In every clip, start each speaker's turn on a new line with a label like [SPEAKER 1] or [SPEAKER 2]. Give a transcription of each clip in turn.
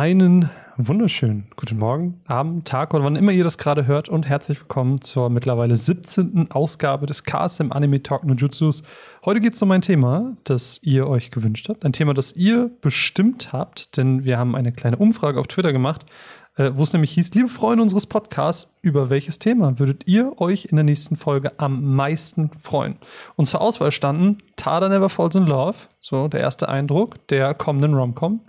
[SPEAKER 1] Einen wunderschönen guten Morgen, Abend, Tag oder wann immer ihr das gerade hört und herzlich willkommen zur mittlerweile 17. Ausgabe des KSM Anime Talk No Jutsus. Heute geht es um ein Thema, das ihr euch gewünscht habt, ein Thema, das ihr bestimmt habt, denn wir haben eine kleine Umfrage auf Twitter gemacht, wo es nämlich hieß, liebe Freunde unseres Podcasts, über welches Thema würdet ihr euch in der nächsten Folge am meisten freuen? Und zur Auswahl standen Tada Never Falls in Love, so der erste Eindruck der kommenden Romcom.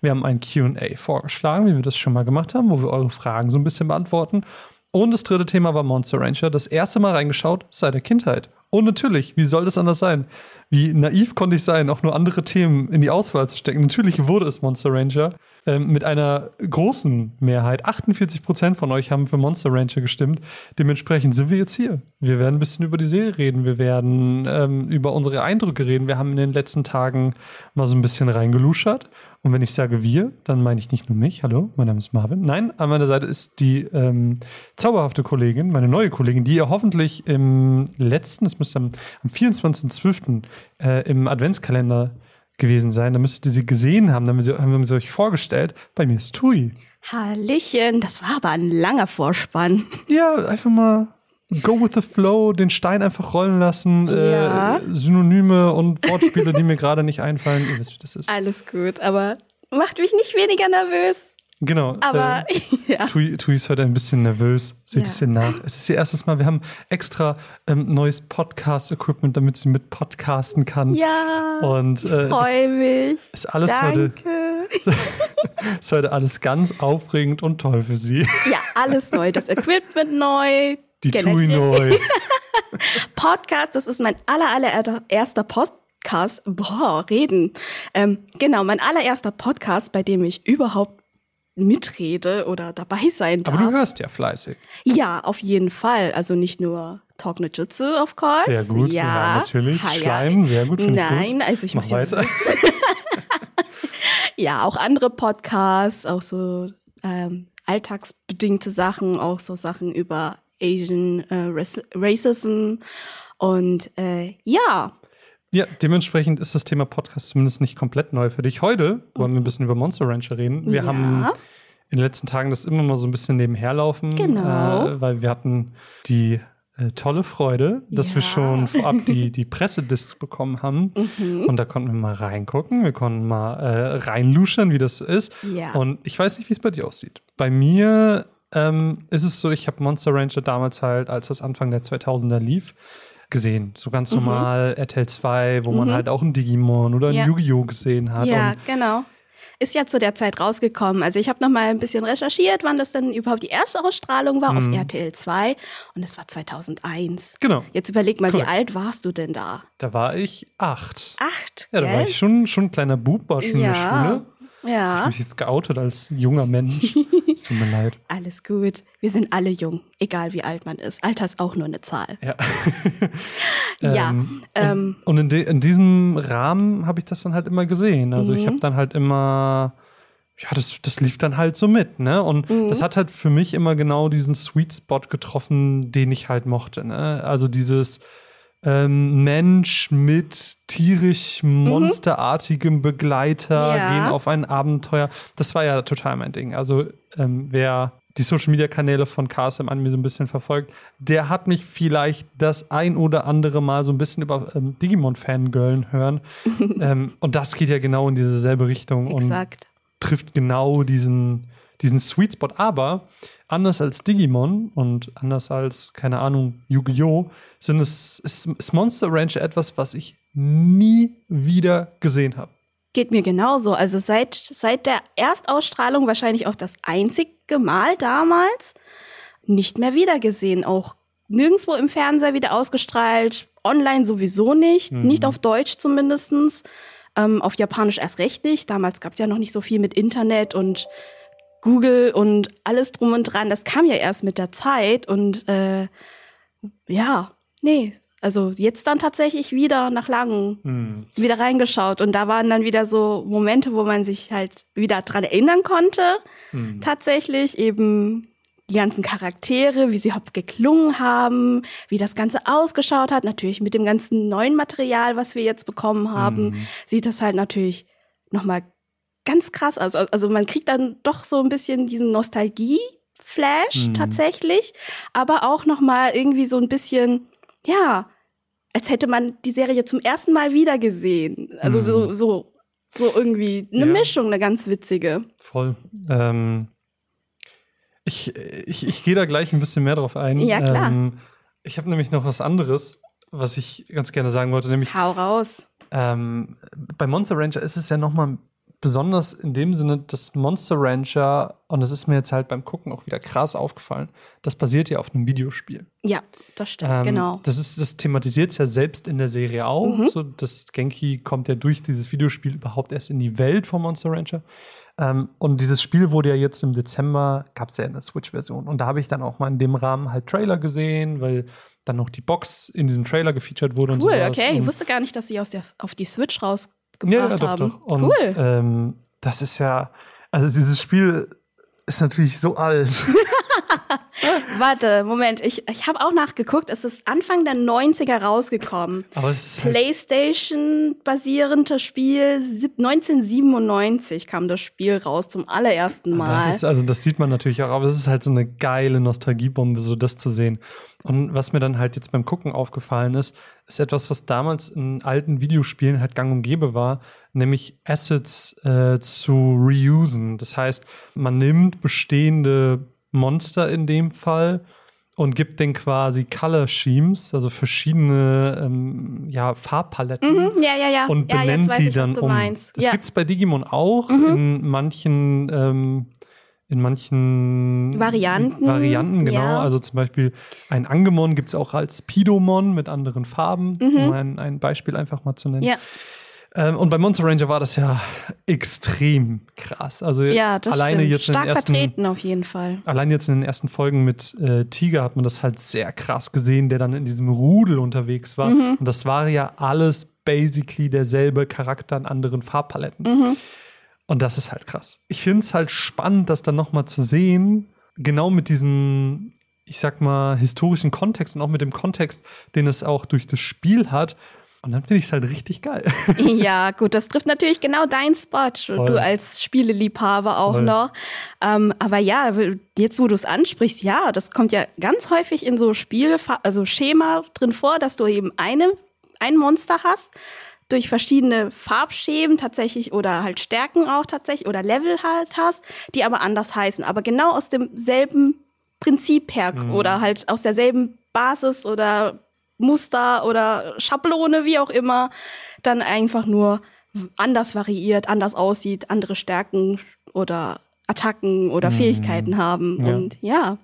[SPEAKER 1] Wir haben ein Q&A vorgeschlagen, wie wir das schon mal gemacht haben, wo wir eure Fragen so ein bisschen beantworten. Und das dritte Thema war Monster Rancher, das erste Mal reingeschaut seit der Kindheit. Und natürlich, wie soll das anders sein? Wie naiv konnte ich sein, auch nur andere Themen in die Auswahl zu stecken? Natürlich wurde es Monster Ranger ähm, mit einer großen Mehrheit. 48 Prozent von euch haben für Monster Ranger gestimmt. Dementsprechend sind wir jetzt hier. Wir werden ein bisschen über die Serie reden. Wir werden ähm, über unsere Eindrücke reden. Wir haben in den letzten Tagen mal so ein bisschen reingeluschert. Und wenn ich sage wir, dann meine ich nicht nur mich. Hallo, mein Name ist Marvin. Nein, an meiner Seite ist die ähm, zauberhafte Kollegin, meine neue Kollegin, die ihr hoffentlich im letzten, es müsste am, am 24.12. Äh, im Adventskalender gewesen sein. Da müsstet ihr sie gesehen haben. Dann haben wir, sie euch vorgestellt. Bei mir ist Tui.
[SPEAKER 2] Hallöchen, das war aber ein langer Vorspann.
[SPEAKER 1] Ja, einfach mal go with the flow, den Stein einfach rollen lassen.
[SPEAKER 2] Ja.
[SPEAKER 1] Äh, Synonyme und Wortspiele, die mir gerade nicht einfallen. Ihr wisst, wie das ist.
[SPEAKER 2] Alles gut, aber macht mich nicht weniger nervös.
[SPEAKER 1] Genau.
[SPEAKER 2] Aber
[SPEAKER 1] äh,
[SPEAKER 2] ja.
[SPEAKER 1] Tui, Tui ist heute ein bisschen nervös. Seht
[SPEAKER 2] Ja.
[SPEAKER 1] es ihr nach. Es ist ihr erstes Mal. Wir haben extra ähm, neues Podcast-Equipment, damit sie mit podcasten kann.
[SPEAKER 2] Ja,
[SPEAKER 1] Und äh,
[SPEAKER 2] freue mich.
[SPEAKER 1] ist alles heute,
[SPEAKER 2] Danke.
[SPEAKER 1] ist heute alles ganz aufregend und toll für sie.
[SPEAKER 2] Ja, alles neu. Das Equipment neu.
[SPEAKER 1] Die
[SPEAKER 2] Generell
[SPEAKER 1] Tui neu.
[SPEAKER 2] Podcast, das ist mein aller, allererster Podcast. Boah, reden. Ähm, genau, mein allererster Podcast, bei dem ich überhaupt mitrede oder dabei sein darf.
[SPEAKER 1] Aber du hörst ja fleißig.
[SPEAKER 2] Ja, auf jeden Fall. Also nicht nur Talk no Jutsu, of course.
[SPEAKER 1] Sehr gut.
[SPEAKER 2] Ja,
[SPEAKER 1] natürlich.
[SPEAKER 2] Ha, ja.
[SPEAKER 1] Schleim, sehr gut.
[SPEAKER 2] Nein,
[SPEAKER 1] gut.
[SPEAKER 2] also ich
[SPEAKER 1] Mach
[SPEAKER 2] muss ja,
[SPEAKER 1] weiter.
[SPEAKER 2] ja auch andere Podcasts, auch so ähm, alltagsbedingte Sachen, auch so Sachen über Asian äh, Rac- Racism und äh, ja,
[SPEAKER 1] Ja, dementsprechend ist das Thema Podcast zumindest nicht komplett neu für dich. Heute wollen wir ein bisschen über Monster Rancher reden. Wir
[SPEAKER 2] Ja.
[SPEAKER 1] haben in den letzten Tagen das immer mal so ein bisschen nebenher laufen.
[SPEAKER 2] Genau.
[SPEAKER 1] Äh, weil wir hatten die äh, tolle Freude, dass wir
[SPEAKER 2] Ja.
[SPEAKER 1] schon vorab die, die Pressediscs bekommen haben.
[SPEAKER 2] Mhm.
[SPEAKER 1] Und da konnten wir mal reingucken. Wir konnten mal äh, reinluschern, wie das so ist.
[SPEAKER 2] Ja.
[SPEAKER 1] Und ich weiß nicht, wie es bei dir aussieht. Bei mir ähm, ist es so, ich habe Monster Rancher damals halt, als das Anfang der 2000er lief, gesehen. So ganz
[SPEAKER 2] Mhm.
[SPEAKER 1] normal RTL 2, wo man halt auch ein Digimon oder ein
[SPEAKER 2] Ja.
[SPEAKER 1] Yu-Gi-Oh! gesehen hat.
[SPEAKER 2] ja, genau. Ist ja zu der Zeit rausgekommen. Also ich habe noch mal ein bisschen recherchiert, wann das denn überhaupt die erste Ausstrahlung war
[SPEAKER 1] Mhm.
[SPEAKER 2] auf RTL 2 und es war 2001.
[SPEAKER 1] genau,
[SPEAKER 2] Jetzt überleg mal,
[SPEAKER 1] Korrekt.
[SPEAKER 2] wie alt warst du denn da?
[SPEAKER 1] da war ich acht.
[SPEAKER 2] Acht,
[SPEAKER 1] Ja, da war ich schon, schon ein kleiner Bub, war schon in der
[SPEAKER 2] Ja.
[SPEAKER 1] Ich habe mich jetzt geoutet als junger Mensch. Es tut mir leid.
[SPEAKER 2] alles gut. Wir sind alle jung, egal wie alt man ist. Alter ist auch nur eine Zahl.
[SPEAKER 1] Ja.
[SPEAKER 2] Ja,
[SPEAKER 1] Ähm,
[SPEAKER 2] ähm,
[SPEAKER 1] und und in, in diesem Rahmen habe ich das dann halt immer gesehen. Also ich
[SPEAKER 2] Mhm.
[SPEAKER 1] habe dann halt immer, ja, das, das lief dann halt so mit, ne? Und
[SPEAKER 2] Mhm.
[SPEAKER 1] das hat halt für mich immer genau diesen Sweet Spot getroffen, den ich halt mochte, ne? Also dieses ähm, Mensch mit tierisch monsterartigem Begleiter
[SPEAKER 2] Mhm. Ja.
[SPEAKER 1] gehen auf ein Abenteuer. Das war ja total mein Ding. Also ähm, wer die Social Media Kanäle von KSM Anime so ein bisschen verfolgt, der hat mich vielleicht das ein oder andere Mal so ein bisschen über ähm, Digimon Fangirlen hören. ähm, und das geht ja genau in diese selbe Richtung und
[SPEAKER 2] exakt.
[SPEAKER 1] trifft genau diesen, diesen Sweet Spot. Aber anders als Digimon und anders als, keine Ahnung, Yu-Gi-Oh! sind es, ist, ist Monster Rancher etwas, was ich nie wieder gesehen habe.
[SPEAKER 2] Geht mir genauso. Also seit, seit der Erstausstrahlung wahrscheinlich auch das einzige Mal damals nicht mehr wiedergesehen. Auch nirgendwo im Fernseher wieder ausgestrahlt, online sowieso nicht,
[SPEAKER 1] Mhm.
[SPEAKER 2] nicht auf Deutsch zumindestens. Ähm, auf Japanisch erst recht nicht. Damals gab es ja noch nicht so viel mit Internet und Google und alles drum und dran. Das kam ja erst mit der Zeit und äh, ja, nee. Also jetzt dann tatsächlich wieder nach langem
[SPEAKER 1] Hm.
[SPEAKER 2] wieder reingeschaut und da waren dann wieder so Momente, wo man sich halt wieder dran erinnern konnte.
[SPEAKER 1] Hm.
[SPEAKER 2] Tatsächlich eben die ganzen Charaktere, wie sie überhaupt geklungen haben, wie das Ganze ausgeschaut hat. Natürlich mit dem ganzen neuen Material, was wir jetzt bekommen haben,
[SPEAKER 1] Mhm.
[SPEAKER 2] sieht das halt natürlich nochmal ganz krass. Also, also man kriegt dann doch so ein bisschen diesen Nostalgie-Flash
[SPEAKER 1] Mhm.
[SPEAKER 2] tatsächlich, aber auch noch mal irgendwie so ein bisschen, ja, als hätte man die Serie zum ersten Mal wieder gesehen. Also
[SPEAKER 1] Mhm.
[SPEAKER 2] so, so, so irgendwie eine
[SPEAKER 1] Ja.
[SPEAKER 2] Mischung, eine ganz witzige.
[SPEAKER 1] Voll. Ähm, ich ich, ich gehe da gleich ein bisschen mehr drauf ein.
[SPEAKER 2] Ja, klar.
[SPEAKER 1] Ähm, ich habe nämlich noch was anderes, was ich ganz gerne sagen wollte, nämlich
[SPEAKER 2] Hau raus.
[SPEAKER 1] ähm, bei Monster Rancher ist es ja nochmal besonders in dem Sinne, dass Monster Rancher, und das ist mir jetzt halt beim Gucken auch wieder krass aufgefallen, das basiert ja auf einem Videospiel.
[SPEAKER 2] Ja, das stimmt,
[SPEAKER 1] Ähm,
[SPEAKER 2] genau.
[SPEAKER 1] Das, ist, das thematisiert es ja selbst in der Serie auch.
[SPEAKER 2] Mhm.
[SPEAKER 1] So, das Genki kommt ja durch dieses Videospiel überhaupt erst in die Welt von Monster Rancher. Ähm, und dieses Spiel wurde ja jetzt im Dezember, gab es ja in der Switch-Version. Und da habe ich dann auch mal in dem Rahmen halt Trailer gesehen, weil dann noch die Box in diesem Trailer gefeatured wurde und
[SPEAKER 2] Cool,
[SPEAKER 1] sowas.
[SPEAKER 2] okay. Ich wusste gar nicht, dass sie aus der, auf die Switch
[SPEAKER 1] ja,
[SPEAKER 2] rausgebracht
[SPEAKER 1] ja, doch,
[SPEAKER 2] haben.
[SPEAKER 1] doch. Und
[SPEAKER 2] cool.
[SPEAKER 1] ähm, das ist ja, also dieses Spiel ist natürlich so alt.
[SPEAKER 2] Warte, Moment, ich, ich habe auch nachgeguckt. Es ist Anfang der 90er rausgekommen.
[SPEAKER 1] Aber es ist halt,
[SPEAKER 2] PlayStation-basierendes Spiel. Sieb- 1997 kam das Spiel raus zum allerersten Mal.
[SPEAKER 1] Das ist, also das sieht man natürlich auch, aber es ist halt so eine geile Nostalgiebombe, so das zu sehen. Und was mir dann halt jetzt beim Gucken aufgefallen ist, ist etwas, was damals in alten Videospielen halt gang und gäbe war, nämlich Assets äh, zu reusen. Das heißt, man nimmt bestehende Monster in dem Fall und gibt denen quasi Color Schemes, also verschiedene ähm, ja, Farbpaletten
[SPEAKER 2] mhm, ja, ja, ja.
[SPEAKER 1] und
[SPEAKER 2] ja,
[SPEAKER 1] benennt
[SPEAKER 2] weiß
[SPEAKER 1] die
[SPEAKER 2] ich,
[SPEAKER 1] dann
[SPEAKER 2] was du
[SPEAKER 1] um.
[SPEAKER 2] meinst.
[SPEAKER 1] Das
[SPEAKER 2] ja. Mhm.
[SPEAKER 1] gibt's bei Digimon auch in manchen ähm, in manchen
[SPEAKER 2] Varianten,
[SPEAKER 1] Varianten, genau.
[SPEAKER 2] ja.
[SPEAKER 1] Also zum Beispiel ein Angemon gibt's auch als Pidomon mit anderen Farben, um ein, ein Beispiel einfach mal zu nennen.
[SPEAKER 2] Mhm. ja,
[SPEAKER 1] Ähm, und bei Monster Ranger war das ja extrem krass. Also
[SPEAKER 2] ja, das
[SPEAKER 1] alleine
[SPEAKER 2] stimmt.
[SPEAKER 1] jetzt in
[SPEAKER 2] Stark
[SPEAKER 1] den ersten,
[SPEAKER 2] vertreten auf jeden Fall.
[SPEAKER 1] Allein jetzt in den ersten Folgen mit äh, Tiger hat man das halt sehr krass gesehen, der dann in diesem Rudel unterwegs war.
[SPEAKER 2] Mhm.
[SPEAKER 1] Und das war ja alles basically derselbe Charakter in anderen Farbpaletten.
[SPEAKER 2] Mhm.
[SPEAKER 1] Und das ist halt krass. Ich finde es halt spannend, das dann nochmal zu sehen, genau mit diesem, ich sag mal, historischen Kontext und auch mit dem Kontext, den es auch durch das Spiel hat. Und dann finde ich es halt richtig geil.
[SPEAKER 2] Ja, gut, das trifft natürlich genau deinen Spot,
[SPEAKER 1] Voll.
[SPEAKER 2] du als Spieleliebhaber auch
[SPEAKER 1] Voll.
[SPEAKER 2] noch. Ähm, aber ja, jetzt wo du es ansprichst, ja, das kommt ja ganz häufig in so Spiele, also Schema drin vor, dass du eben eine, ein Monster hast, durch verschiedene Farbschemen tatsächlich oder halt Stärken auch tatsächlich oder Level halt hast, die aber anders heißen, aber genau aus demselben Prinzip her
[SPEAKER 1] Mhm.
[SPEAKER 2] oder halt aus derselben Basis oder Muster oder Schablone, wie auch immer, dann einfach nur anders variiert, anders aussieht, andere Stärken oder Attacken oder Fähigkeiten haben.
[SPEAKER 1] Mhm. Ja.
[SPEAKER 2] Und ja,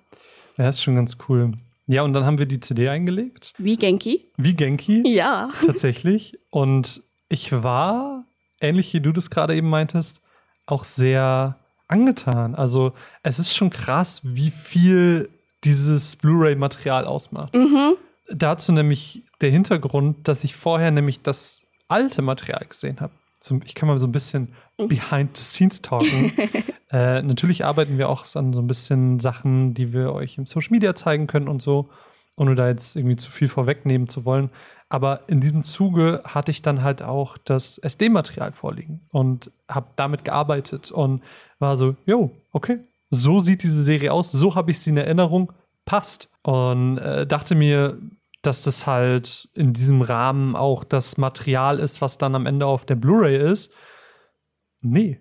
[SPEAKER 1] ja, ist schon ganz cool. Ja, und dann haben wir die CD eingelegt.
[SPEAKER 2] wie Genki.
[SPEAKER 1] Wie Genki.
[SPEAKER 2] Ja.
[SPEAKER 1] tatsächlich. Und ich war, ähnlich wie du das gerade eben meintest, auch sehr angetan. Also es ist schon krass, wie viel dieses Blu-ray-Material ausmacht.
[SPEAKER 2] Mhm.
[SPEAKER 1] Dazu nämlich der Hintergrund, dass ich vorher nämlich das alte Material gesehen habe. So, ich kann mal so ein bisschen behind the scenes talken. äh, natürlich arbeiten wir auch an so ein bisschen Sachen, die wir euch im Social Media zeigen können und so, ohne da jetzt irgendwie zu viel vorwegnehmen zu wollen. Aber in diesem Zuge hatte ich dann halt auch das SD-Material vorliegen und habe damit gearbeitet und war so, jo, okay, so sieht diese Serie aus, so habe ich sie in Erinnerung, passt. Und äh, dachte mir, dass das halt in diesem Rahmen auch das Material ist, was dann am Ende auf der Blu-ray ist. Nee.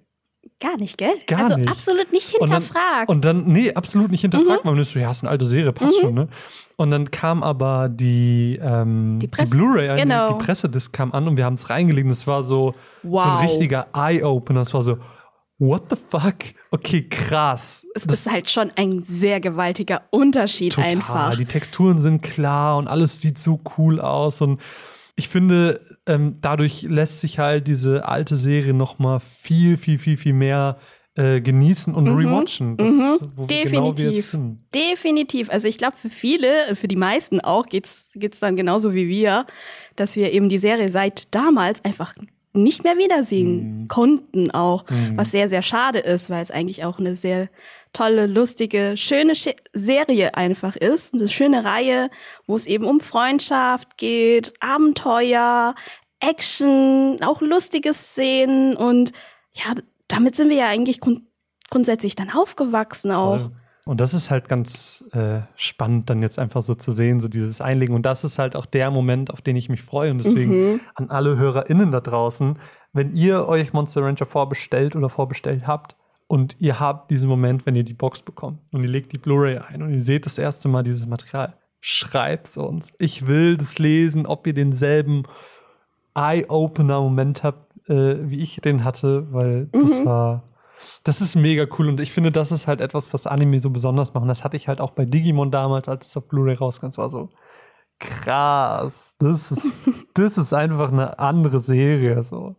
[SPEAKER 2] Gar nicht, gell?
[SPEAKER 1] Gar
[SPEAKER 2] also
[SPEAKER 1] nicht.
[SPEAKER 2] absolut nicht
[SPEAKER 1] Und dann-
[SPEAKER 2] hinterfragt.
[SPEAKER 1] Und dann, nee, absolut nicht hinterfragt. Man ist so, ja, ist eine alte Serie, passt schon, ne? Und dann kam aber die, ähm,
[SPEAKER 2] Die
[SPEAKER 1] die, Blu-ray,
[SPEAKER 2] genau.
[SPEAKER 1] die Pressedisc kam an und wir haben es reingelegt. Es war so, so
[SPEAKER 2] Wow.
[SPEAKER 1] ein richtiger Eye-Opener. Es war so, what the fuck? Okay, krass.
[SPEAKER 2] es
[SPEAKER 1] Das-
[SPEAKER 2] ist halt schon ein sehr gewaltiger Unterschied
[SPEAKER 1] Total.
[SPEAKER 2] einfach.
[SPEAKER 1] Die Texturen sind klar und alles sieht so cool aus. Und ich finde, ähm, dadurch lässt sich halt diese alte Serie noch mal viel, viel, viel, viel mehr äh, genießen und rewatchen. Das,
[SPEAKER 2] Mhm.
[SPEAKER 1] genau
[SPEAKER 2] Definitiv.
[SPEAKER 1] sind.
[SPEAKER 2] Definitiv. Also ich glaube, für viele, für die meisten auch, geht's geht's dann genauso wie wir, dass wir eben die Serie seit damals einfach nicht mehr wiedersehen
[SPEAKER 1] Mhm.
[SPEAKER 2] konnten auch, was sehr, sehr schade ist, weil es eigentlich auch eine sehr tolle, lustige, schöne Sch Serie einfach ist. Eine schöne Reihe, wo es eben um Freundschaft geht, Abenteuer, Action, auch lustige Szenen und ja, damit sind wir ja eigentlich grund grundsätzlich dann aufgewachsen auch.
[SPEAKER 1] Voll. Und das ist halt ganz äh, spannend, dann jetzt einfach so zu sehen, so dieses Einlegen. Und das ist halt auch der Moment, auf den ich mich freue. Und deswegen
[SPEAKER 2] Mhm.
[SPEAKER 1] an alle HörerInnen da draußen, wenn ihr euch Monster Rancher vorbestellt oder vorbestellt habt und ihr habt diesen Moment, wenn ihr die Box bekommt und ihr legt die Blu-ray ein und ihr seht das erste Mal dieses Material, schreibt's uns. Ich will das lesen, ob ihr denselben Eye-Opener-Moment habt, äh, wie ich den hatte, weil das
[SPEAKER 2] Mhm.
[SPEAKER 1] war. Das ist mega cool und ich finde, das ist halt etwas, was Anime so besonders machen. Das hatte ich halt auch bei Digimon damals, als es auf Blu-ray rauskam. Es war so krass. Das ist, das ist einfach eine andere Serie. So.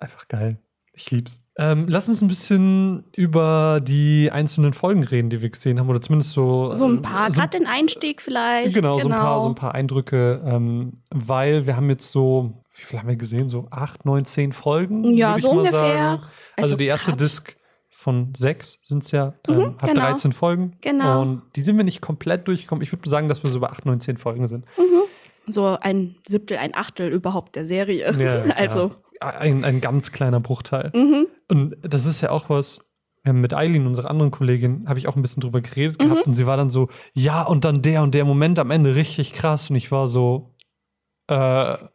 [SPEAKER 1] Einfach geil. Ich lieb's. Ähm, lass uns ein bisschen über die einzelnen Folgen reden, die wir gesehen haben. Oder zumindest so.
[SPEAKER 2] So ein
[SPEAKER 1] äh,
[SPEAKER 2] paar,
[SPEAKER 1] so
[SPEAKER 2] gerade den Einstieg vielleicht.
[SPEAKER 1] Genau, So, ein paar, so ein paar Eindrücke, ähm, weil wir haben jetzt so, wie viel haben wir gesehen? So acht, neun, zehn Folgen?
[SPEAKER 2] Ja, so ungefähr.
[SPEAKER 1] Also,
[SPEAKER 2] Also
[SPEAKER 1] die erste
[SPEAKER 2] grad-
[SPEAKER 1] Disc von sechs sind es ja, ähm,
[SPEAKER 2] Mhm,
[SPEAKER 1] hat
[SPEAKER 2] genau.
[SPEAKER 1] 13 Folgen.
[SPEAKER 2] Genau.
[SPEAKER 1] Und die sind wir nicht komplett durchgekommen. Ich würde sagen, dass wir so bei acht, neun, zehn Folgen sind.
[SPEAKER 2] So ein Siebtel, ein Achtel überhaupt der Serie.
[SPEAKER 1] Ja,
[SPEAKER 2] also,
[SPEAKER 1] Ein, ein ganz kleiner Bruchteil.
[SPEAKER 2] mhm.
[SPEAKER 1] Und das ist ja auch was, wir haben mit Eileen, unserer anderen Kollegin, habe ich auch ein bisschen drüber geredet
[SPEAKER 2] Mhm.
[SPEAKER 1] gehabt und sie war dann so, ja, und dann der und der Moment am Ende richtig krass. Und ich war so, äh,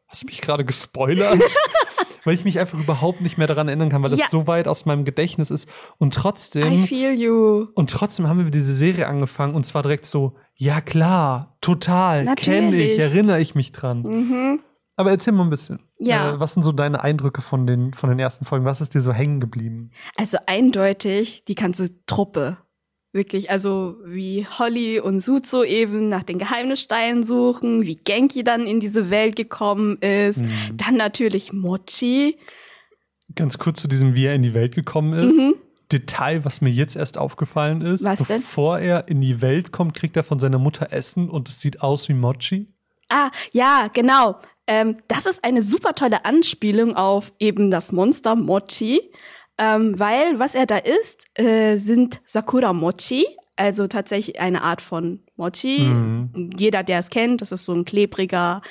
[SPEAKER 1] hast du mich gerade gespoilert? Weil ich mich einfach überhaupt nicht mehr daran erinnern kann, weil das
[SPEAKER 2] Ja.
[SPEAKER 1] so weit aus meinem Gedächtnis ist. Und
[SPEAKER 2] I
[SPEAKER 1] trotzdem,
[SPEAKER 2] feel you.
[SPEAKER 1] und trotzdem haben wir diese Serie angefangen und zwar direkt so, ja klar, total, kenne ich, erinnere ich mich dran.
[SPEAKER 2] Mhm.
[SPEAKER 1] Aber erzähl mal ein bisschen.
[SPEAKER 2] Ja.
[SPEAKER 1] Äh, was sind so deine Eindrücke von den, von den ersten Folgen? Was ist dir so hängen geblieben?
[SPEAKER 2] Also eindeutig die ganze Truppe. Wirklich, also wie Holly und Suzo eben nach den Geheimnissteinen suchen, wie Genki dann in diese Welt gekommen ist.
[SPEAKER 1] Mhm.
[SPEAKER 2] Dann natürlich Mochi.
[SPEAKER 1] Ganz kurz zu diesem, wie er in die Welt gekommen ist.
[SPEAKER 2] Mhm.
[SPEAKER 1] Detail, was mir jetzt erst aufgefallen ist.
[SPEAKER 2] Was denn?
[SPEAKER 1] Bevor er in die Welt kommt, kriegt er von seiner Mutter Essen und es sieht aus wie Mochi.
[SPEAKER 2] Ah, ja, genau. Ähm, das ist eine super tolle Anspielung auf eben das Monster Mochi. Ähm, weil was er da isst, äh, sind Sakura Mochi, also tatsächlich eine Art von Mochi.
[SPEAKER 1] Mhm.
[SPEAKER 2] Jeder, der es kennt, das ist so ein klebriger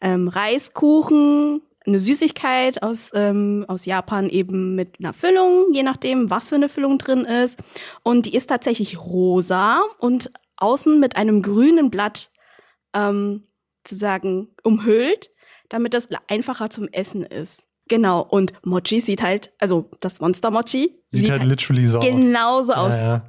[SPEAKER 2] ähm, Reiskuchen, eine Süßigkeit aus, ähm, aus Japan eben mit einer Füllung, je nachdem, was für eine Füllung drin ist. Und die ist tatsächlich rosa und außen mit einem grünen Blatt ähm, zu sagen umhüllt, damit das einfacher zum Essen ist. Genau, und Mochi sieht halt, also das Monster Mochi
[SPEAKER 1] Sieht, halt literally so aus.
[SPEAKER 2] genauso aus.
[SPEAKER 1] Ja, ja.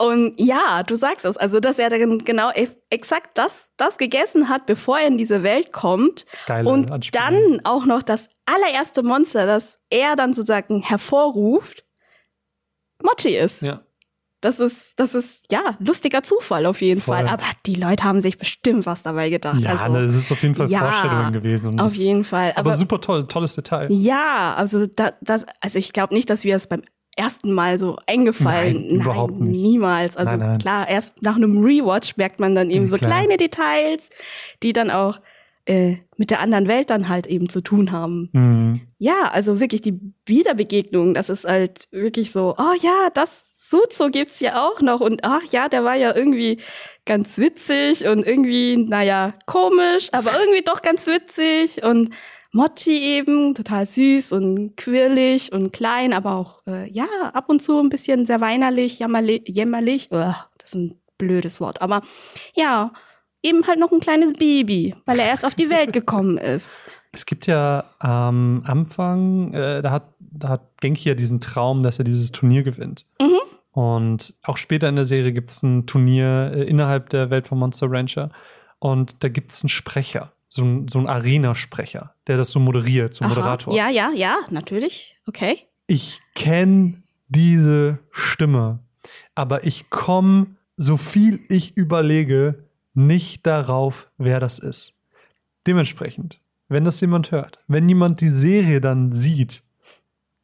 [SPEAKER 2] Und ja, du sagst es, also dass er dann genau e- exakt das, das gegessen hat, bevor er in diese Welt kommt.
[SPEAKER 1] Geile
[SPEAKER 2] und
[SPEAKER 1] Anspielung.
[SPEAKER 2] dann auch noch das allererste Monster, das er dann sozusagen hervorruft, Mochi ist.
[SPEAKER 1] Ja.
[SPEAKER 2] Das ist, das ist, ja, lustiger Zufall auf jeden
[SPEAKER 1] Voll.
[SPEAKER 2] Fall. Aber die Leute haben sich bestimmt was dabei gedacht.
[SPEAKER 1] Ja,
[SPEAKER 2] also,
[SPEAKER 1] ne, das ist auf jeden Fall
[SPEAKER 2] ja,
[SPEAKER 1] Vorstellung gewesen. Und
[SPEAKER 2] auf
[SPEAKER 1] das,
[SPEAKER 2] jeden Fall.
[SPEAKER 1] Aber,
[SPEAKER 2] Aber,
[SPEAKER 1] super toll, tolles Detail.
[SPEAKER 2] ja, also da, das, also ich glaube nicht, dass wir es beim ersten Mal so eingefallen.
[SPEAKER 1] Nein, überhaupt nicht.
[SPEAKER 2] niemals. Also
[SPEAKER 1] Nein, nein.
[SPEAKER 2] klar, erst nach einem Rewatch merkt man dann eben so
[SPEAKER 1] klar.
[SPEAKER 2] kleine Details, die dann auch äh, mit der anderen Welt dann halt eben zu tun haben.
[SPEAKER 1] Mhm.
[SPEAKER 2] Ja, also wirklich die Wiederbegegnung, das ist halt wirklich so, oh ja, das Suzo gibt's ja auch noch und ach ja, der war ja irgendwie ganz witzig und irgendwie, naja, komisch, aber irgendwie doch ganz witzig und Mochi eben, total süß und quirlig und klein, aber auch, äh, ja, ab und zu ein bisschen sehr weinerlich, jammerlich, jämmerlich. Uah, das ist ein blödes Wort, aber ja, eben halt noch ein kleines Baby, weil er erst auf die Welt gekommen ist.
[SPEAKER 1] Es gibt ja am Anfang, äh, da, hat, da hat Genki ja diesen Traum, dass er dieses Turnier gewinnt.
[SPEAKER 2] Mhm.
[SPEAKER 1] Und auch später in der Serie gibt es ein Turnier äh, innerhalb der Welt von Monster Rancher. Und da gibt es einen Sprecher, so ein, so ein Arena-Sprecher, der das so moderiert, so
[SPEAKER 2] Aha.
[SPEAKER 1] Moderator.
[SPEAKER 2] Ja, ja, ja, natürlich. Okay.
[SPEAKER 1] Ich kenne diese Stimme, aber ich komme, so viel ich überlege, nicht darauf, wer das ist. Dementsprechend, wenn das jemand hört, wenn jemand die Serie dann sieht,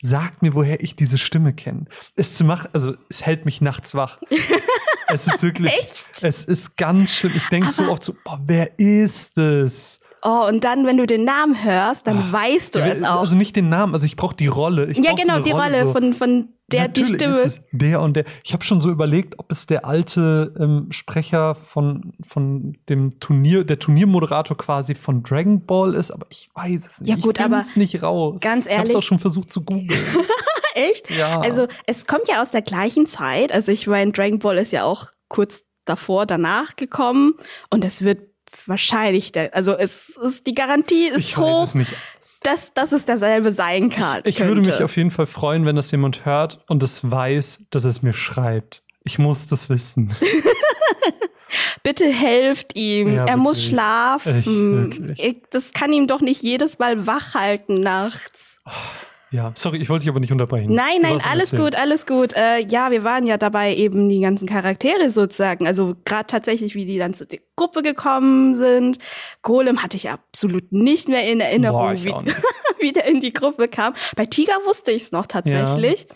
[SPEAKER 1] sagt mir, woher ich diese Stimme kenne. Es macht, also es hält mich nachts wach. es ist wirklich,
[SPEAKER 2] Echt?
[SPEAKER 1] es ist ganz schön. Ich denke so oft so, boah, wer ist es?
[SPEAKER 2] Oh, und dann, wenn du den Namen hörst, dann weißt du
[SPEAKER 1] Ja,
[SPEAKER 2] es auch.
[SPEAKER 1] Also nicht den Namen, also ich brauche die Rolle. Ich
[SPEAKER 2] ja, genau,
[SPEAKER 1] eine
[SPEAKER 2] die Rolle
[SPEAKER 1] so.
[SPEAKER 2] von, von der die
[SPEAKER 1] Natürlich
[SPEAKER 2] Stimme.
[SPEAKER 1] Ist es der und der. Ich habe schon so überlegt, ob es der alte ähm, Sprecher von, von dem Turnier, der Turniermoderator quasi von Dragon Ball ist, aber ich weiß es nicht.
[SPEAKER 2] Ja, gut,
[SPEAKER 1] ich
[SPEAKER 2] aber
[SPEAKER 1] find's nicht raus.
[SPEAKER 2] ganz
[SPEAKER 1] Ich habe es
[SPEAKER 2] ehrlich-
[SPEAKER 1] auch schon versucht zu googeln.
[SPEAKER 2] Echt?
[SPEAKER 1] Ja.
[SPEAKER 2] Also es kommt ja aus der gleichen Zeit. Also ich meine, Dragon Ball ist ja auch kurz davor, danach gekommen. Und es wird wahrscheinlich, der, also es ist die Garantie ist
[SPEAKER 1] ich
[SPEAKER 2] hoch,
[SPEAKER 1] weiß es nicht.
[SPEAKER 2] Dass, dass es derselbe sein kann.
[SPEAKER 1] Ich
[SPEAKER 2] könnte.
[SPEAKER 1] würde mich auf jeden Fall freuen, wenn das jemand hört und es weiß, dass es mir schreibt. Ich muss das wissen.
[SPEAKER 2] Bitte helft ihm.
[SPEAKER 1] Ja,
[SPEAKER 2] er muss
[SPEAKER 1] wirklich.
[SPEAKER 2] schlafen.
[SPEAKER 1] Echt.
[SPEAKER 2] Ich- Das kann ihm doch nicht jedes Mal wach halten nachts.
[SPEAKER 1] Ja, sorry, ich wollte dich aber nicht unterbrechen.
[SPEAKER 2] Nein, nein, alles
[SPEAKER 1] Erzählen.
[SPEAKER 2] gut, alles gut. Äh, ja, wir waren ja dabei, eben die ganzen Charaktere sozusagen. Also gerade tatsächlich, wie die dann zur Gruppe gekommen sind. Golem hatte ich absolut nicht mehr in Erinnerung,
[SPEAKER 1] Boah,
[SPEAKER 2] wie, wie der in die Gruppe kam. Bei Tiger wusste ich es noch tatsächlich.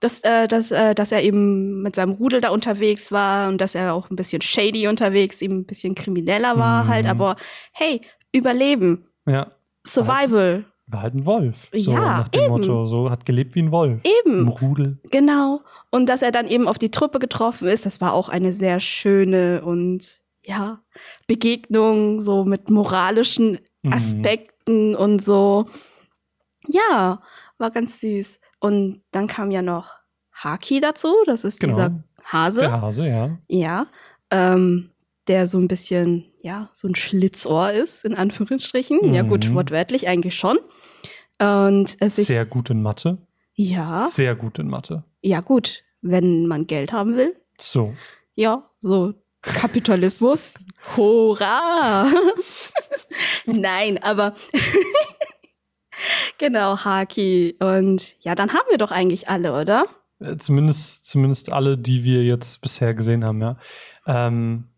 [SPEAKER 2] Dass, äh, dass, äh, dass er eben mit seinem Rudel da unterwegs war und dass er auch ein bisschen shady unterwegs, eben ein bisschen krimineller war
[SPEAKER 1] Mhm.
[SPEAKER 2] halt. Aber hey, Überleben,
[SPEAKER 1] Ja,
[SPEAKER 2] Survival,
[SPEAKER 1] war halt ein Wolf. So
[SPEAKER 2] Ja,
[SPEAKER 1] nach dem
[SPEAKER 2] eben.
[SPEAKER 1] Motto, so hat gelebt wie ein Wolf. Im
[SPEAKER 2] eben.
[SPEAKER 1] Rudel.
[SPEAKER 2] Genau. Und dass er dann eben auf die Truppe getroffen ist, das war auch eine sehr schöne und ja, Begegnung, so mit moralischen
[SPEAKER 1] Mhm.
[SPEAKER 2] Aspekten und so. Ja, war ganz süß. Und dann kam ja noch Haki dazu, das ist
[SPEAKER 1] Genau.
[SPEAKER 2] dieser Hase.
[SPEAKER 1] Der Hase, ja.
[SPEAKER 2] Ja. Ähm, der so ein bisschen, ja, so ein Schlitzohr ist, in Anführungsstrichen. Ja, gut,
[SPEAKER 1] Mhm.
[SPEAKER 2] wortwörtlich eigentlich schon. Und es sich,
[SPEAKER 1] Sehr gut in Mathe.
[SPEAKER 2] ja,
[SPEAKER 1] Sehr gut in Mathe.
[SPEAKER 2] ja, gut, wenn man Geld haben will.
[SPEAKER 1] So.
[SPEAKER 2] Ja, so Kapitalismus. Hurra! Nein, aber genau, Haki. Und ja, dann haben wir doch eigentlich alle, oder?
[SPEAKER 1] Äh, Zumindest, zumindest alle, die wir jetzt bisher gesehen haben, ja. Ähm,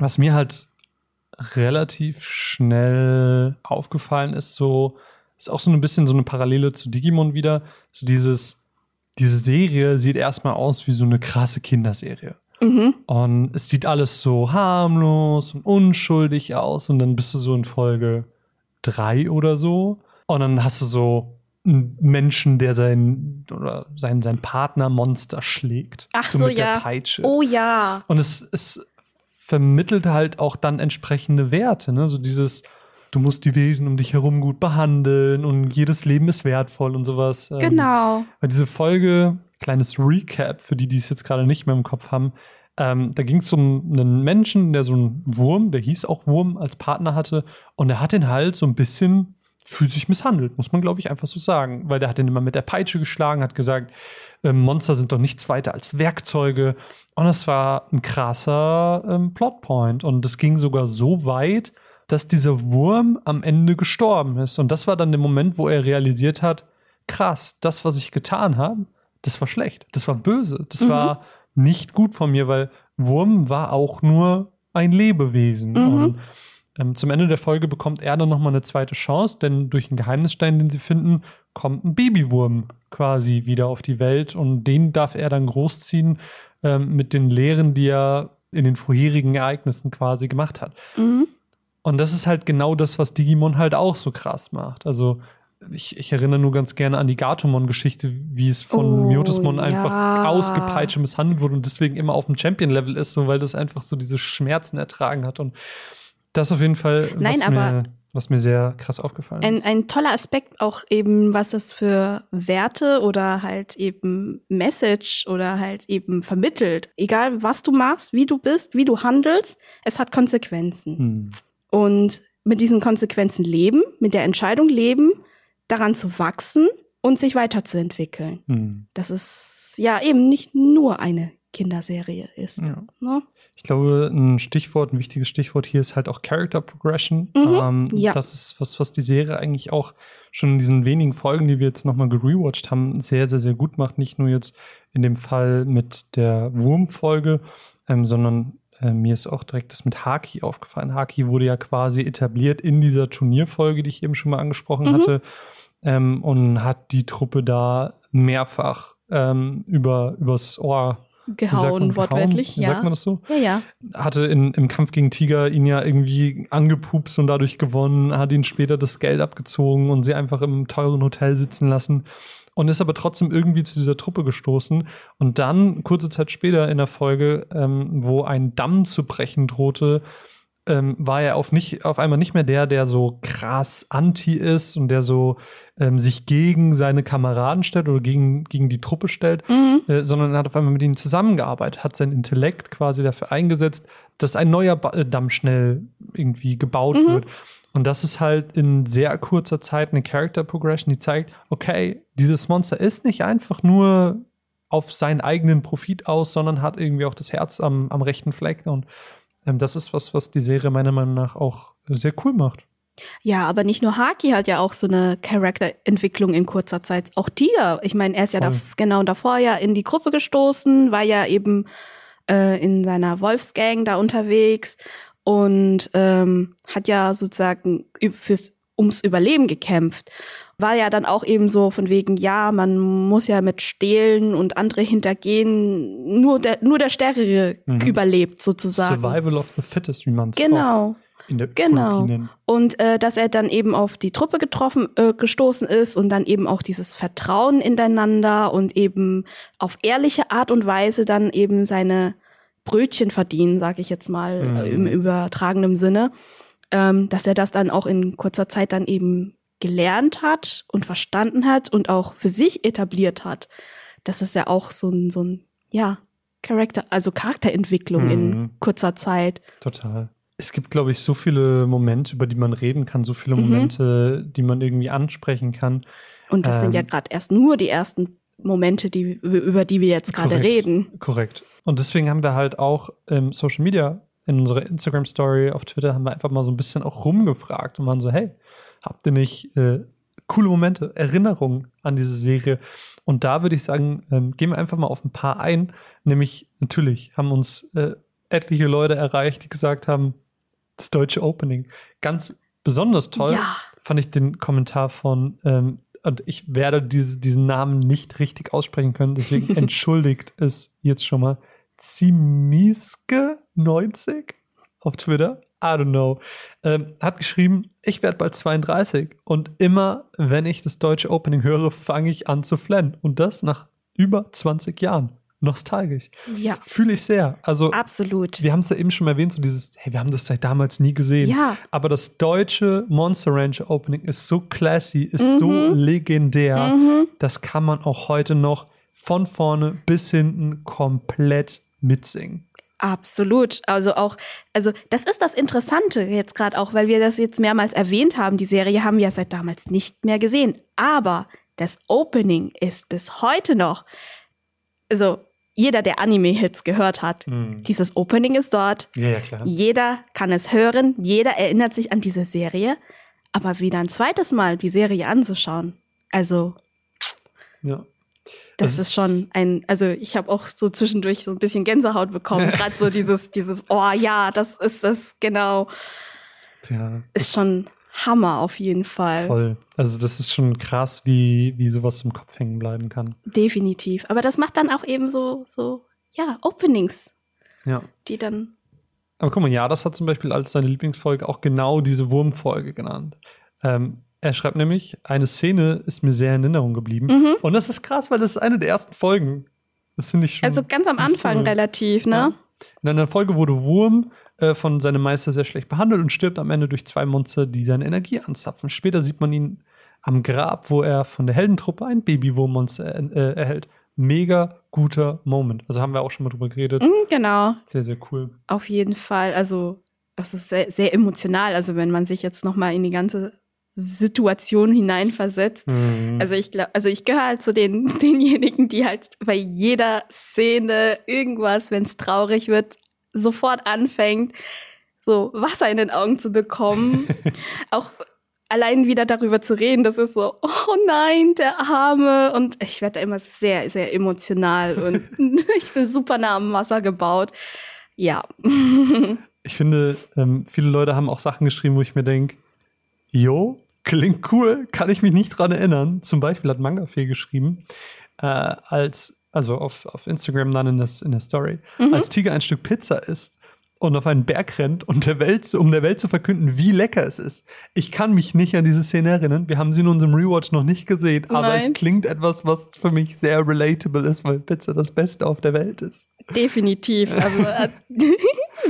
[SPEAKER 1] was mir halt relativ schnell aufgefallen ist, so, ist auch so ein bisschen so eine Parallele zu Digimon wieder. So dieses, diese Serie sieht erstmal aus wie so eine krasse Kinderserie.
[SPEAKER 2] Mhm.
[SPEAKER 1] Und es sieht alles so harmlos und unschuldig aus. Und dann bist du so in Folge drei oder so. Und dann hast du so einen Menschen, der seinen oder seinen, seinen Partner Monster schlägt.
[SPEAKER 2] Ach so,
[SPEAKER 1] mit
[SPEAKER 2] ja.
[SPEAKER 1] der Peitsche.
[SPEAKER 2] Oh ja.
[SPEAKER 1] Und es, es vermittelt halt auch dann entsprechende Werte, ne? So dieses, du musst die Wesen um dich herum gut behandeln und jedes Leben ist wertvoll und sowas. Ähm,
[SPEAKER 2] Genau.
[SPEAKER 1] weil diese Folge, kleines Recap für die, die es jetzt gerade nicht mehr im Kopf haben, ähm, da ging es um einen Menschen, der so einen Wurm, der hieß auch Wurm, als Partner hatte. Und er hat den halt so ein bisschen physisch misshandelt, muss man, glaube ich, einfach so sagen. Weil der hat den immer mit der Peitsche geschlagen, hat gesagt, ähm, Monster sind doch nichts weiter als Werkzeuge. Und das war ein krasser ähm, Plotpoint. Und das ging sogar so weit, dass dieser Wurm am Ende gestorben ist. Und das war dann der Moment, wo er realisiert hat, krass, das, was ich getan habe, das war schlecht, das war böse, das
[SPEAKER 2] Mhm.
[SPEAKER 1] war nicht gut von mir, weil Wurm war auch nur ein Lebewesen.
[SPEAKER 2] Mhm.
[SPEAKER 1] Und ähm, zum Ende der Folge bekommt er dann nochmal eine zweite Chance, denn durch einen Geheimnisstein, den sie finden, kommt ein Babywurm quasi wieder auf die Welt und den darf er dann großziehen ähm, mit den Lehren, die er in den vorherigen Ereignissen quasi gemacht hat.
[SPEAKER 2] Mhm.
[SPEAKER 1] Und das ist halt genau das, was Digimon halt auch so krass macht. Also ich, ich erinnere nur ganz gerne an die Gatomon-Geschichte, wie es von
[SPEAKER 2] Oh,
[SPEAKER 1] Myotismon
[SPEAKER 2] ja.
[SPEAKER 1] einfach ausgepeitscht und misshandelt wurde und deswegen immer auf dem Champion-Level ist, so weil das einfach so diese Schmerzen ertragen hat. Und das auf jeden Fall,
[SPEAKER 2] Nein,
[SPEAKER 1] was,
[SPEAKER 2] aber-
[SPEAKER 1] mir, was mir sehr krass aufgefallen
[SPEAKER 2] Ein,
[SPEAKER 1] ist.
[SPEAKER 2] ein toller Aspekt auch eben, was das für Werte oder halt eben Message oder halt eben vermittelt. Egal was du machst, wie du bist, wie du handelst, es hat Konsequenzen.
[SPEAKER 1] Hm.
[SPEAKER 2] Und mit diesen Konsequenzen leben, mit der Entscheidung leben, daran zu wachsen und sich weiterzuentwickeln.
[SPEAKER 1] Hm.
[SPEAKER 2] Dass es ja eben nicht nur eine Kinderserie ist.
[SPEAKER 1] Ja.
[SPEAKER 2] Ne?
[SPEAKER 1] Ich glaube, ein Stichwort, ein wichtiges Stichwort hier ist halt auch Character Progression.
[SPEAKER 2] Mhm,
[SPEAKER 1] ähm,
[SPEAKER 2] ja.
[SPEAKER 1] Das ist was, was die Serie eigentlich auch schon in diesen wenigen Folgen, die wir jetzt nochmal gerewatcht haben, sehr, sehr, sehr gut macht. Nicht nur jetzt in dem Fall mit der Wurmfolge, ähm, sondern äh, mir ist auch direkt das mit Haki aufgefallen. Haki wurde ja quasi etabliert in dieser Turnierfolge, die ich eben schon mal angesprochen
[SPEAKER 2] Mhm.
[SPEAKER 1] hatte, ähm, und hat die Truppe da mehrfach ähm, über, übers Ohr man,
[SPEAKER 2] Gehauen, wortwörtlich,
[SPEAKER 1] gehauen? Sagt
[SPEAKER 2] ja.
[SPEAKER 1] man das so?
[SPEAKER 2] Ja, ja.
[SPEAKER 1] hatte in, im Kampf gegen Tiger ihn ja irgendwie angepupst und dadurch gewonnen, hat ihn später das Geld abgezogen und sie einfach im teuren Hotel sitzen lassen und ist aber trotzdem irgendwie zu dieser Truppe gestoßen. Und dann, kurze Zeit später in der Folge, ähm, wo ein Damm zu brechen drohte, ähm, war er auf, nicht, auf einmal nicht mehr der, der so krass anti ist und der so ähm, sich gegen seine Kameraden stellt oder gegen, gegen die Truppe stellt,
[SPEAKER 2] Mhm.
[SPEAKER 1] äh, sondern er hat auf einmal mit ihnen zusammengearbeitet, hat sein Intellekt quasi dafür eingesetzt, dass ein neuer ba äh, Damm schnell irgendwie gebaut
[SPEAKER 2] Mhm.
[SPEAKER 1] wird. Und das ist halt in sehr kurzer Zeit eine Character Progression, die zeigt, okay, dieses Monster ist nicht einfach nur auf seinen eigenen Profit aus, sondern hat irgendwie auch das Herz am, am rechten Fleck. Und ähm, das ist was, was die Serie meiner Meinung nach auch sehr cool macht.
[SPEAKER 2] Ja, aber nicht nur Haki hat ja auch so eine Charakterentwicklung in kurzer Zeit. Auch Tiger. Ich meine, er ist ja da, genau davor ja in die Gruppe gestoßen, war ja eben äh, in seiner Wolfsgang da unterwegs und ähm, hat ja sozusagen fürs, ums Überleben gekämpft. War ja dann auch eben so von wegen, ja, man muss ja mit Stehlen und andere hintergehen, nur der, nur der Stärkere
[SPEAKER 1] Mhm.
[SPEAKER 2] überlebt sozusagen.
[SPEAKER 1] Survival of the Fittest, wie man es
[SPEAKER 2] Genau.
[SPEAKER 1] in der
[SPEAKER 2] Genau. Und äh, dass er dann eben auf die Truppe getroffen, äh, gestoßen ist und dann eben auch dieses Vertrauen ineinander und eben auf ehrliche Art und Weise dann eben seine Brötchen verdienen, sage ich jetzt mal
[SPEAKER 1] Mhm.
[SPEAKER 2] äh, im übertragenen Sinne, ähm, dass er das dann auch in kurzer Zeit dann eben gelernt hat und verstanden hat und auch für sich etabliert hat. Das ist ja auch so ein, so ein ja, Charakter, also Charakterentwicklung
[SPEAKER 1] Mhm.
[SPEAKER 2] in kurzer Zeit.
[SPEAKER 1] Total. Es gibt, glaube ich, so viele Momente, über die man reden kann, so viele
[SPEAKER 2] Mhm.
[SPEAKER 1] Momente, die man irgendwie ansprechen kann.
[SPEAKER 2] Und das sind ja
[SPEAKER 1] Ähm,
[SPEAKER 2] gerade erst nur die ersten Momente, die, über die wir jetzt gerade reden.
[SPEAKER 1] Korrekt. Und deswegen haben wir halt auch im Social Media, in unserer Instagram-Story auf Twitter, haben wir einfach mal so ein bisschen auch rumgefragt und waren so, hey, habt ihr nicht äh, coole Momente, Erinnerungen an diese Serie? Und da würde ich sagen, ähm, gehen wir einfach mal auf ein paar ein. Nämlich, natürlich haben uns äh, etliche Leute erreicht, die gesagt haben, das deutsche Opening. Ganz besonders toll
[SPEAKER 2] Ja.
[SPEAKER 1] fand ich den Kommentar von, ähm, und ich werde diese, diesen Namen nicht richtig aussprechen können, deswegen entschuldigt es jetzt schon mal. Zimiske90 auf Twitter. I don't know. Ähm, hat geschrieben, ich werde bald 32 und immer, wenn ich das deutsche Opening höre, fange ich an zu flennen. Und das nach über 20 Jahren. Nostalgisch.
[SPEAKER 2] Ja,
[SPEAKER 1] Fühle ich sehr. Also,
[SPEAKER 2] absolut.
[SPEAKER 1] wir haben es ja eben schon mal erwähnt, so dieses, hey, wir haben das seit damals nie gesehen.
[SPEAKER 2] Ja,
[SPEAKER 1] Aber das deutsche Monster Rancher Opening ist so classy, ist so
[SPEAKER 2] Mhm.
[SPEAKER 1] legendär.
[SPEAKER 2] mhm.
[SPEAKER 1] Das kann man auch heute noch von vorne bis hinten komplett mitsingen.
[SPEAKER 2] Absolut. Also auch, also das ist das Interessante jetzt gerade auch, weil wir das jetzt mehrmals erwähnt haben. Die Serie haben wir ja seit damals nicht mehr gesehen. Aber das Opening ist bis heute noch, also jeder, der Anime-Hits gehört hat, dieses Opening ist dort.
[SPEAKER 1] Ja, ja, klar.
[SPEAKER 2] Jeder kann es hören, jeder erinnert sich an diese Serie, aber wieder ein zweites Mal die Serie anzuschauen. Also,
[SPEAKER 1] Ja.
[SPEAKER 2] Das,
[SPEAKER 1] Das
[SPEAKER 2] ist schon ein, also ich habe auch so zwischendurch so ein bisschen Gänsehaut bekommen. Gerade so dieses, dieses, oh ja, das ist es, genau.
[SPEAKER 1] ja.
[SPEAKER 2] Ist schon Hammer auf jeden Fall.
[SPEAKER 1] Voll. Also, das ist schon krass, wie, wie sowas im Kopf hängen bleiben kann.
[SPEAKER 2] Definitiv. Aber das macht dann auch eben so, so, ja, Openings,
[SPEAKER 1] Ja.
[SPEAKER 2] die dann,
[SPEAKER 1] Aber guck mal, ja, das hat zum Beispiel als seine Lieblingsfolge auch genau diese Wurmfolge genannt. Ähm, er schreibt nämlich, eine Szene ist mir sehr in Erinnerung geblieben.
[SPEAKER 2] mhm.
[SPEAKER 1] Und das ist krass, weil das ist eine der ersten Folgen. Das finde ich schon.
[SPEAKER 2] also ganz am Anfang
[SPEAKER 1] cool.
[SPEAKER 2] relativ, ne?
[SPEAKER 1] Ja. In einer Folge wurde Wurm äh, von seinem Meister sehr schlecht behandelt und stirbt am Ende durch zwei Monster, die seine Energie anzapfen. Später sieht man ihn am Grab, wo er von der Heldentruppe ein Babywurmmonster äh, erhält. Mega guter Moment. Also haben wir auch schon mal drüber geredet.
[SPEAKER 2] Mhm, genau.
[SPEAKER 1] Sehr, sehr cool.
[SPEAKER 2] Auf jeden Fall. Also, das ist sehr, sehr emotional. Also, wenn man sich jetzt nochmal in die ganze Situation hineinversetzt.
[SPEAKER 1] Mhm.
[SPEAKER 2] Also, ich glaube, also ich gehöre halt zu den, denjenigen, die halt bei jeder Szene irgendwas, wenn es traurig wird, sofort anfängt, so Wasser in den Augen zu bekommen. Auch allein wieder darüber zu reden, das ist so, oh nein, der Arme. Und ich werde da immer sehr, sehr emotional und ich bin super nah am Wasser gebaut. Ja.
[SPEAKER 1] Ich finde, ähm, viele Leute haben auch Sachen geschrieben, wo ich mir denke, jo, klingt cool, kann ich mich nicht dran erinnern. Zum Beispiel hat Mangafee geschrieben, äh, als, also auf, auf Instagram dann in, das, in der Story,
[SPEAKER 2] Mhm.
[SPEAKER 1] als Tiger ein Stück Pizza isst und auf einen Berg rennt und der Welt, um der Welt zu verkünden, wie lecker es ist. Ich kann mich nicht an diese Szene erinnern. Wir haben sie in unserem Rewatch noch nicht gesehen, aber
[SPEAKER 2] Nein.
[SPEAKER 1] es klingt etwas, was für mich sehr relatable ist, weil Pizza das Beste auf der Welt ist.
[SPEAKER 2] Definitiv. Also, äh,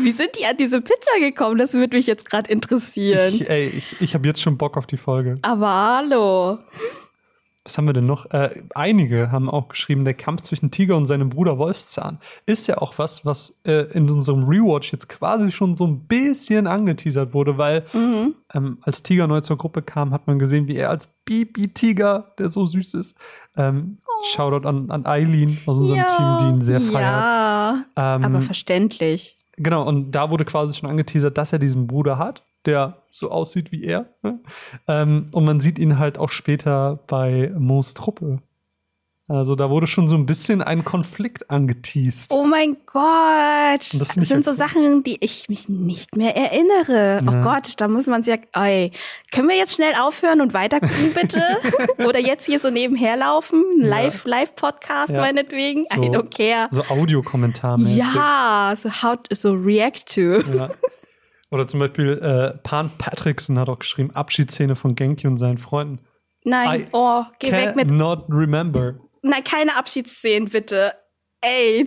[SPEAKER 2] Wie sind die an diese Pizza gekommen? Das würde mich jetzt gerade interessieren.
[SPEAKER 1] Ich, ey, ich, ich habe jetzt schon Bock auf die Folge.
[SPEAKER 2] Aber hallo.
[SPEAKER 1] Was haben wir denn noch? Äh, einige haben auch geschrieben, der Kampf zwischen Tiger und seinem Bruder Wolfszahn ist ja auch was, was äh, in unserem Rewatch jetzt quasi schon so ein bisschen angeteasert wurde, weil
[SPEAKER 2] Mhm.
[SPEAKER 1] ähm, als Tiger neu zur Gruppe kam, hat man gesehen, wie er als Bibi-Tiger, der so süß ist, ähm, Shoutout an, an Eileen aus unserem Team, die ihn sehr feiert.
[SPEAKER 2] Ja,
[SPEAKER 1] Ähm,
[SPEAKER 2] aber verständlich.
[SPEAKER 1] Genau, und da wurde quasi schon angeteasert, dass er diesen Bruder hat, der so aussieht wie er. Ne? Ähm, und man sieht ihn halt auch später bei Moos Truppe. Also da wurde schon so ein bisschen ein Konflikt angeteased.
[SPEAKER 2] Oh mein Gott.
[SPEAKER 1] Das
[SPEAKER 2] Das, sind so
[SPEAKER 1] ja.
[SPEAKER 2] Sachen, die ich mich nicht mehr erinnere.
[SPEAKER 1] Ja.
[SPEAKER 2] Oh Gott, da muss man sich ja. Ey, können wir jetzt schnell aufhören und weiter gucken, bitte? Oder jetzt hier so nebenher laufen? Live, Live-Podcast
[SPEAKER 1] Ja.
[SPEAKER 2] meinetwegen?
[SPEAKER 1] So.
[SPEAKER 2] I don't care.
[SPEAKER 1] So Audiokommentarmäßig.
[SPEAKER 2] Ja, so how so react to.
[SPEAKER 1] Ja. Oder zum Beispiel äh, Pan Patrickson hat auch geschrieben, Abschiedsszene von Genki und seinen Freunden.
[SPEAKER 2] Nein,
[SPEAKER 1] I
[SPEAKER 2] oh, geh weg mit.
[SPEAKER 1] Cannot remember.
[SPEAKER 2] Nein, keine Abschiedsszenen, bitte. Ey.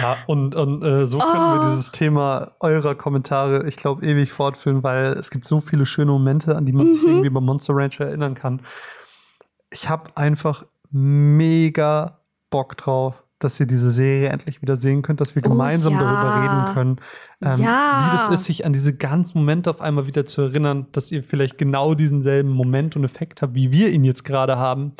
[SPEAKER 1] Ja, und, und äh, so können wir
[SPEAKER 2] Oh.
[SPEAKER 1] dieses Thema eurer Kommentare, ich glaube, ewig fortführen, weil es gibt so viele schöne Momente, an die man sich
[SPEAKER 2] Mhm.
[SPEAKER 1] irgendwie bei Monster Rancher erinnern kann. Ich habe einfach mega Bock drauf, dass ihr diese Serie endlich wieder sehen könnt, dass wir
[SPEAKER 2] Oh,
[SPEAKER 1] gemeinsam
[SPEAKER 2] ja.
[SPEAKER 1] darüber reden können. Ähm,
[SPEAKER 2] Ja.
[SPEAKER 1] Wie das ist, sich an diese ganzen Momente auf einmal wieder zu erinnern, dass ihr vielleicht genau diesen selben Moment und Effekt habt, wie wir ihn jetzt gerade haben.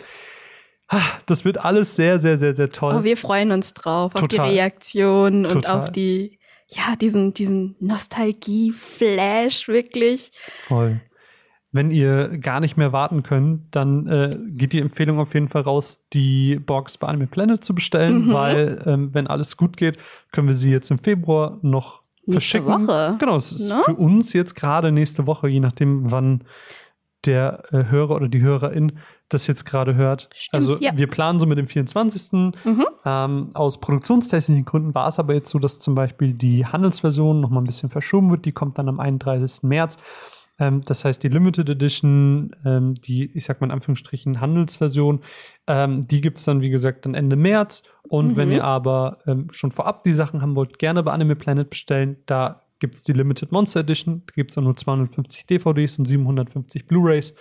[SPEAKER 1] Das wird alles sehr, sehr, sehr, sehr toll.
[SPEAKER 2] Oh, wir freuen uns drauf, auf
[SPEAKER 1] Total.
[SPEAKER 2] die Reaktion und
[SPEAKER 1] Total.
[SPEAKER 2] auf die, ja, diesen, diesen Nostalgie-Flash wirklich.
[SPEAKER 1] Voll. Wenn ihr gar nicht mehr warten könnt, dann äh, geht die Empfehlung auf jeden Fall raus, die Box bei Anime Planet zu bestellen,
[SPEAKER 2] Mhm.
[SPEAKER 1] weil, ähm, wenn alles gut geht, können wir sie jetzt im Februar noch
[SPEAKER 2] Nächste
[SPEAKER 1] verschicken.
[SPEAKER 2] Woche,
[SPEAKER 1] Genau, es ist
[SPEAKER 2] ne?
[SPEAKER 1] für uns jetzt gerade nächste Woche, je nachdem, wann der äh, Hörer oder die Hörerin das jetzt gerade hört.
[SPEAKER 2] Stimmt,
[SPEAKER 1] also
[SPEAKER 2] ja.
[SPEAKER 1] wir planen so mit dem 24.
[SPEAKER 2] Mhm.
[SPEAKER 1] Ähm, aus produktionstechnischen Gründen war es aber jetzt so, dass zum Beispiel die Handelsversion noch mal ein bisschen verschoben wird. Die kommt dann am 31. März. Ähm, das heißt, die Limited Edition, ähm, die, ich sag mal in Anführungsstrichen, Handelsversion, ähm, die gibt es dann, wie gesagt, dann Ende März. Und
[SPEAKER 2] Mhm.
[SPEAKER 1] wenn ihr aber ähm, schon vorab die Sachen haben wollt, gerne bei Anime Planet bestellen. Da gibt es die Limited Monster Edition. Da gibt es nur 250 DVDs und 750 Blu-Rays.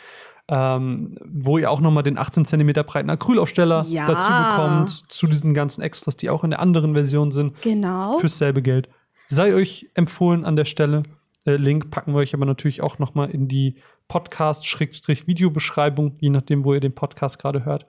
[SPEAKER 1] Ähm, wo ihr auch noch mal den 18 cm breiten Acrylaufsteller
[SPEAKER 2] Ja.
[SPEAKER 1] dazu bekommt, zu diesen ganzen Extras, die auch in der anderen Version sind,
[SPEAKER 2] Genau.
[SPEAKER 1] fürs selbe Geld. Sei euch empfohlen an der Stelle. Äh, Link packen wir euch aber natürlich auch noch mal in die Podcast-Videobeschreibung, je nachdem, wo ihr den Podcast gerade hört.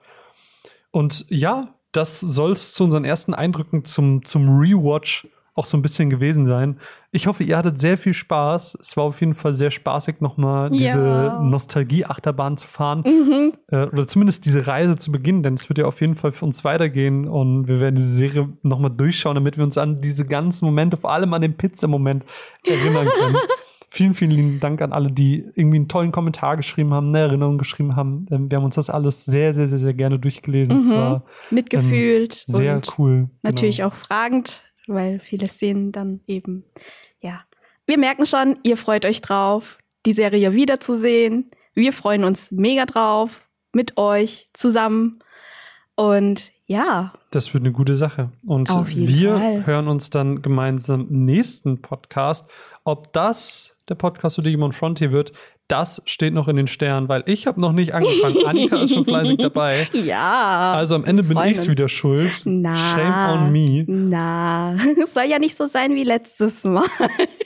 [SPEAKER 1] Und ja, das soll es zu unseren ersten Eindrücken zum, zum Rewatch auch so ein bisschen gewesen sein. Ich hoffe, ihr hattet sehr viel Spaß. Es war auf jeden Fall sehr spaßig, nochmal diese
[SPEAKER 2] Ja.
[SPEAKER 1] Nostalgie-Achterbahn zu fahren.
[SPEAKER 2] Mhm.
[SPEAKER 1] Äh, oder zumindest diese Reise zu beginnen, denn es wird ja auf jeden Fall für uns weitergehen und wir werden diese Serie nochmal durchschauen, damit wir uns an diese ganzen Momente, vor allem an den Pizza-Moment erinnern können. vielen, vielen lieben Dank an alle, die irgendwie einen tollen Kommentar geschrieben haben, eine Erinnerung geschrieben haben. Ähm, wir haben uns das alles sehr, sehr, sehr, sehr gerne durchgelesen. Es
[SPEAKER 2] Mhm.
[SPEAKER 1] war
[SPEAKER 2] Mitgefühlt.
[SPEAKER 1] sehr
[SPEAKER 2] und
[SPEAKER 1] cool.
[SPEAKER 2] Natürlich
[SPEAKER 1] genau.
[SPEAKER 2] auch fragend, weil viele Szenen dann eben, ja. Wir merken schon, ihr freut euch drauf, die Serie wiederzusehen. Wir freuen uns mega drauf, mit euch zusammen. Und ja,
[SPEAKER 1] Das wird eine gute Sache. Und wir
[SPEAKER 2] Fall.
[SPEAKER 1] hören uns dann gemeinsam im nächsten Podcast. Ob das der Podcast zu Digimon Frontier wird, das steht noch in den Sternen, weil ich habe noch nicht angefangen. Annika ist schon fleißig dabei.
[SPEAKER 2] ja.
[SPEAKER 1] Also am Ende bin
[SPEAKER 2] uns.
[SPEAKER 1] wieder schuld.
[SPEAKER 2] Na.
[SPEAKER 1] Shame on me.
[SPEAKER 2] Na, es soll ja nicht so sein wie letztes Mal.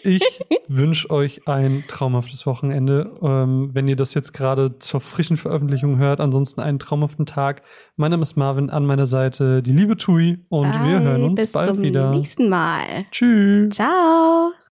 [SPEAKER 1] Ich wünsche euch ein traumhaftes Wochenende. Ähm, wenn ihr das jetzt gerade zur frischen Veröffentlichung hört, ansonsten einen traumhaften Tag. Mein Name ist Marvin, an meiner Seite die liebe Tui und wir
[SPEAKER 2] Bye,
[SPEAKER 1] hören uns
[SPEAKER 2] bis
[SPEAKER 1] bald
[SPEAKER 2] zum
[SPEAKER 1] wieder.
[SPEAKER 2] nächsten Mal.
[SPEAKER 1] Tschüss.
[SPEAKER 2] Ciao.